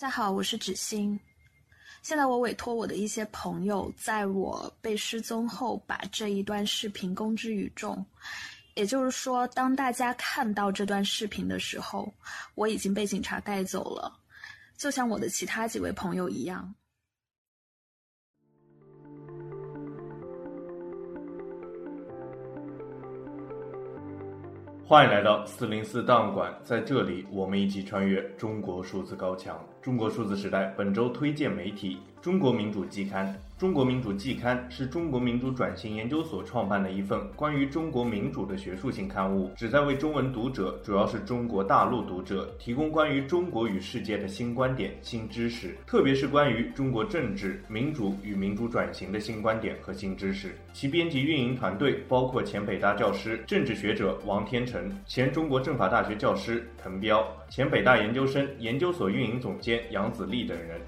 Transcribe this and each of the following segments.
大家好，我是芷欣。现在我委托我的一些朋友，在我被失踪后，把这一段视频公之于众。也就是说，当大家看到这段视频的时候，我已经被警察带走了，就像我的其他几位朋友一样。欢迎来到四零四档案馆，在这里，我们一起穿越中国数字高墙。中国数字时代本周推荐媒体：中国民主季刊。中国民主季刊是中国民主转型研究所创办的一份关于中国民主的学术性刊物，旨在为中文读者，主要是中国大陆读者，提供关于中国与世界的新观点、新知识，特别是关于中国政治、民主与民主转型的新观点和新知识。其编辑运营团队包括前北大教师、政治学者王天成，前中国政法大学教师滕彪，前北大研究生、研究所运营总监杨子立等人。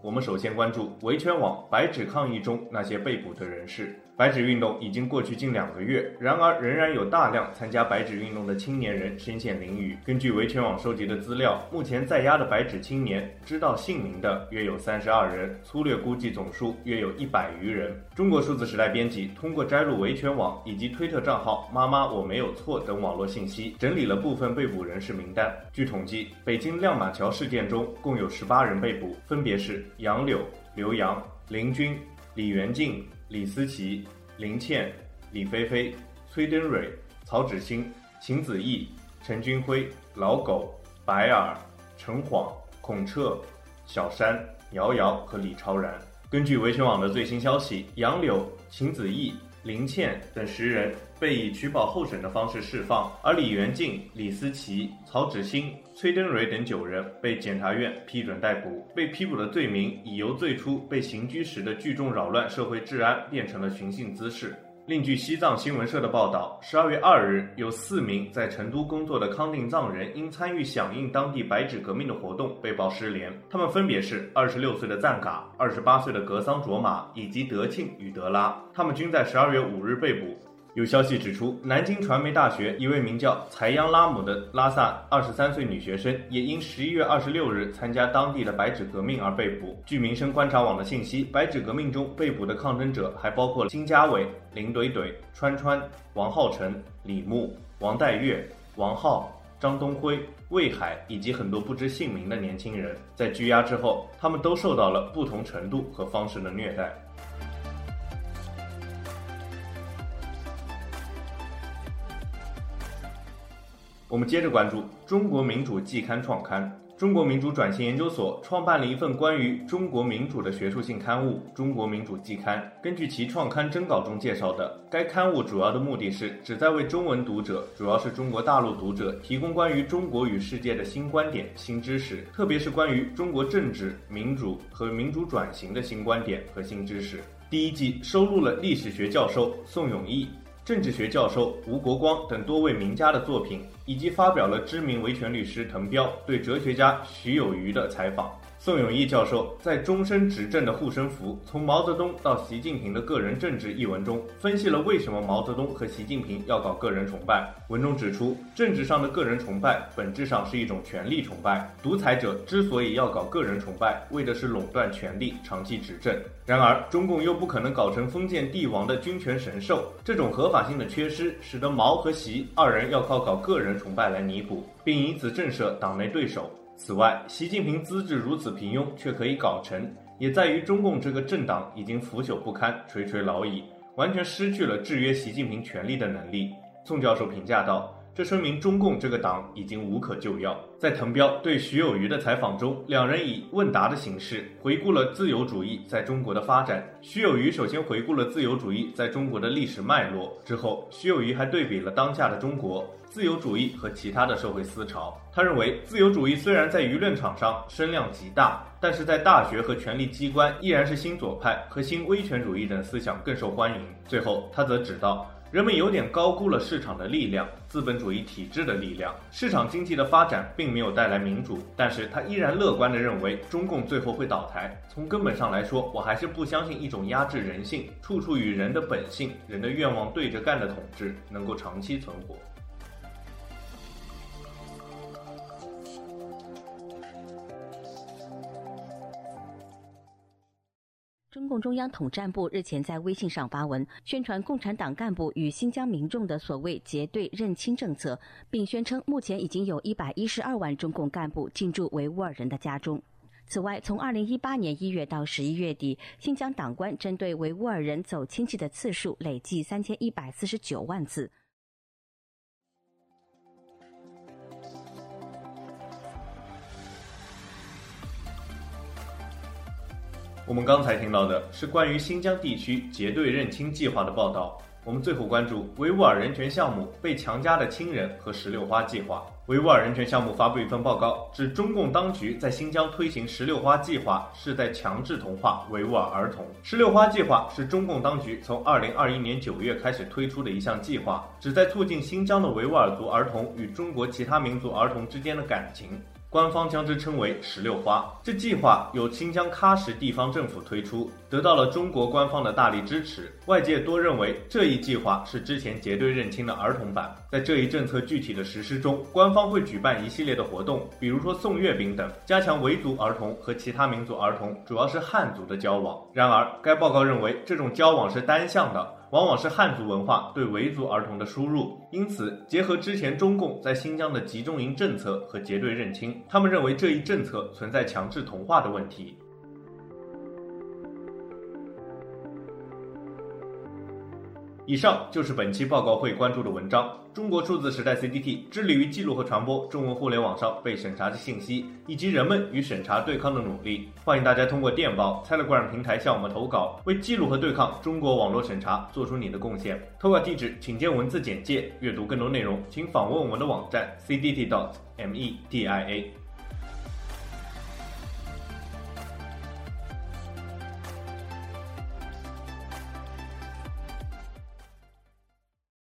我们首先关注维权网白纸抗议中那些被捕的人士。白纸运动已经过去近两个月，然而仍然有大量参加白纸运动的青年人身陷囹圄。根据维权网收集的资料，目前在押的白纸青年知道姓名的约有三十二人，粗略估计总数约有一百余人。中国数字时代编辑通过摘录维权网以及推特账号“妈妈我没有错”等网络信息，整理了部分被捕人士名单。据统计，北京亮马桥事件中共有十八人被捕，分别是杨柳、刘洋、林军、李元静。李思琪、林倩、李菲菲、崔登蕊、曹芷欣、秦子毅、陈军辉、老狗、白尔、陈晃、孔彻、小山、姚瑶和李超然。根据维权网的最新消息，杨柳、秦子毅、林倩等十人被以取保候审的方式释放，而李元静、李思琪、曹芷欣、崔登蕊等九人被检察院批准逮捕。被批捕的罪名已由最初被刑拘时的聚众扰乱社会治安变成了寻衅滋事。另据西藏新闻社的报道，十二月二日，有四名在成都工作的康定藏人因参与响应当地白纸革命的活动被曝失联。他们分别是二十六岁的赞嘎、二十八岁的格桑卓玛以及德庆与德拉，他们均在十二月五日被捕。有消息指出，南京传媒大学一位名叫才央拉姆的拉萨二十三岁女学生，也因十一月二十六日参加当地的白纸革命而被捕。据民生观察网的信息，白纸革命中被捕的抗争者还包括金家伟、林怼怼、川川、王浩辰、李牧、王代月、王浩、张东辉、魏海以及很多不知姓名的年轻人。在拘押之后，他们都受到了不同程度和方式的虐待。我们接着关注中国民主季刊创刊。中国民主转型研究所创办了一份关于中国民主的学术性刊物《中国民主季刊》。根据其创刊征稿中介绍的，该刊物主要的目的是旨在为中文读者，主要是中国大陆读者，提供关于中国与世界的新观点、新知识，特别是关于中国政治、民主和民主转型的新观点和新知识。第一季收录了历史学教授宋永毅。政治学教授吴国光等多位名家的作品，以及发表了知名维权律师滕彪对哲学家徐有余的采访。宋永毅教授在《终身执政的护身符：从毛泽东到习近平的个人政治》一文中，分析了为什么毛泽东和习近平要搞个人崇拜。文中指出，政治上的个人崇拜本质上是一种权力崇拜。独裁者之所以要搞个人崇拜，为的是垄断权力，长期执政。然而，中共又不可能搞成封建帝王的君权神授，这种合法性的缺失，使得毛和习二人要靠搞个人崇拜来弥补，并以此震慑党内对手。此外，习近平资质如此平庸却可以搞成，也在于中共这个政党已经腐朽不堪、垂垂老矣，完全失去了制约习近平权力的能力。宋教授评价道。这说明中共这个党已经无可救药。在滕彪对徐有余的采访中，两人以问答的形式回顾了自由主义在中国的发展。徐有余首先回顾了自由主义在中国的历史脉络，之后徐有余还对比了当下的中国自由主义和其他的社会思潮。他认为，自由主义虽然在舆论场上声量极大，但是在大学和权力机关依然是新左派和新威权主义等思想更受欢迎。最后，他则指道。人们有点高估了市场的力量，资本主义体制的力量。市场经济的发展并没有带来民主，但是他依然乐观地认为中共最后会倒台。从根本上来说，我还是不相信一种压制人性、处处与人的本性、人的愿望对着干的统治能够长期存活。中央统战部日前在微信上发文，宣传共产党干部与新疆民众的所谓结对认亲政策，并宣称目前已经有一百一十二万中共干部进驻维吾尔人的家中。此外，从二零一八年一月到十一月底，新疆党官针对维吾尔人走亲戚的次数累计三千一百四十九万次。我们刚才听到的是关于新疆地区结对认亲计划的报道。我们最后关注维吾尔人权项目被强加的亲人和石榴花计划。维吾尔人权项目发布一份报告，指中共当局在新疆推行石榴花计划，是在强制同化维吾尔儿童。石榴花计划是中共当局从二零二一年九月开始推出的一项计划，旨在促进新疆的维吾尔族儿童与中国其他民族儿童之间的感情。官方将之称为“石榴花”。这计划由新疆喀什地方政府推出，得到了中国官方的大力支持。外界多认为这一计划是之前结对认亲的儿童版。在这一政策具体的实施中，官方会举办一系列的活动，比如说送月饼等，加强维族儿童和其他民族儿童，主要是汉族的交往。然而，该报告认为这种交往是单向的。往往是汉族文化对维族儿童的输入，因此结合之前中共在新疆的集中营政策和结对认亲，他们认为这一政策存在强制同化的问题。以上就是本期报告会关注的文章。中国数字时代 CDT 致力于记录和传播中文互联网上被审查的信息，以及人们与审查对抗的努力。欢迎大家通过电报、Telegram 平台向我们投稿，为记录和对抗中国网络审查做出你的贡献。投稿地址请见文字简介。阅读更多内容，请访问我们的网站 c d t dot m e d i a。